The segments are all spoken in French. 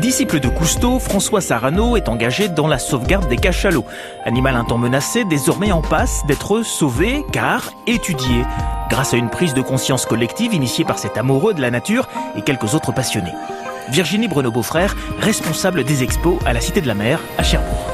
Disciple de Cousteau, François Sarano est engagé dans la sauvegarde des cachalots. Animal un temps menacé, désormais en passe d'être sauvé car étudié, grâce à une prise de conscience collective initiée par cet amoureux de la nature et quelques autres passionnés. Virginie Bruno-Beaufrère, responsable des expos à la Cité de la Mer à Cherbourg.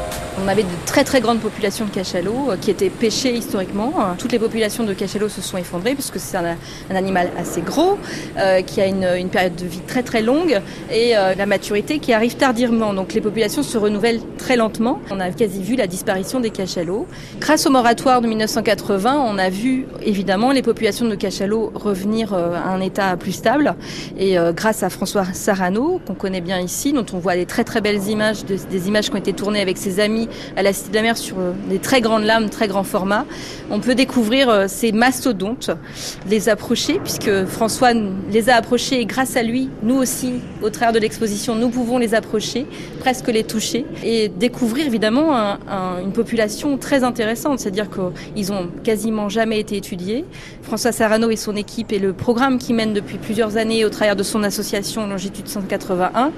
On avait de très très grandes populations de cachalots euh, qui étaient pêchés historiquement. Toutes les populations de cachalots se sont effondrées puisque c'est un, animal assez gros, euh, qui a une, période de vie très très longue et euh, la maturité qui arrive tardivement. Donc les populations se renouvellent très lentement. On a quasi vu la disparition des cachalots. Grâce au moratoire de 1980, on a vu évidemment les populations de cachalots revenir à un état plus stable. Et grâce à François Sarano, qu'on connaît bien ici, dont on voit des très très belles images, des images qui ont été tournées avec ses amis à la Cité de la Mer sur euh, des très grandes lames, très grands formats. On peut découvrir euh, ces mastodontes, les approcher, puisque François les a approchés et grâce à lui, nous aussi, au travers de l'exposition, nous pouvons les approcher, presque les toucher et découvrir évidemment une population très intéressante, c'est-à-dire qu'ils ont quasiment jamais été étudiés. François Sarano et son équipe et le programme qui mène depuis plusieurs années au travers de son association Longitude 181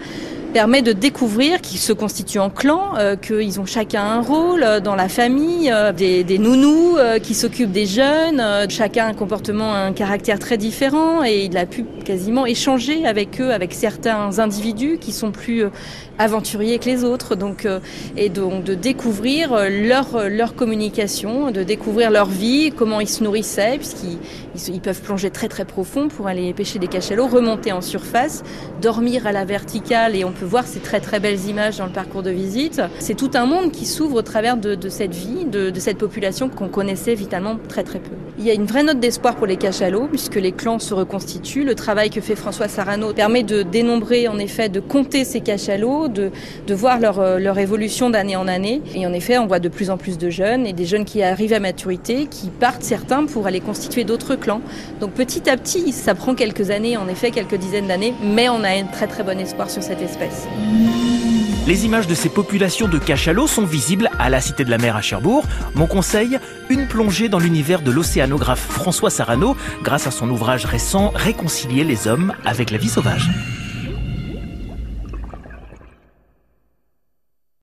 permet de découvrir qu'ils se constituent en clan, euh, qu'ils ont chacun un rôle euh, dans la famille, euh, des, nounous qui s'occupent des jeunes, chacun un comportement, un caractère très différent et il a pu quasiment échanger avec eux, avec certains individus qui sont plus aventuriers que les autres, donc et donc de découvrir leur leur communication, de découvrir leur vie, comment ils se nourrissaient, puisqu'ils ils, peuvent plonger très très profond pour aller pêcher des cachalots, remonter en surface, dormir à la verticale et on peut voir ces très très belles images dans le parcours de visite. C'est tout un monde qui s'ouvre au travers de, cette vie, de, cette population qu'on connaissait vitalement très très peu. Il y a une vraie note d'espoir pour les cachalots puisque les clans se reconstituent. Le travail que fait François Sarano permet de dénombrer, en effet, de compter ces cachalots, de, de voir leur, euh, leur évolution d'année en année. Et en effet, on voit de plus en plus de jeunes et des jeunes qui arrivent à maturité, qui partent certains pour aller constituer d'autres clans. Donc petit à petit, ça prend quelques années, en effet, quelques dizaines d'années, mais on a un très très bon espoir sur cette espèce. Les images de ces populations de cachalots sont visibles à la Cité de la Mer à Cherbourg. Mon conseil, une plongée dans l'univers de l'océanographe François Sarano grâce à son ouvrage récent Réconcilier les hommes avec la vie sauvage.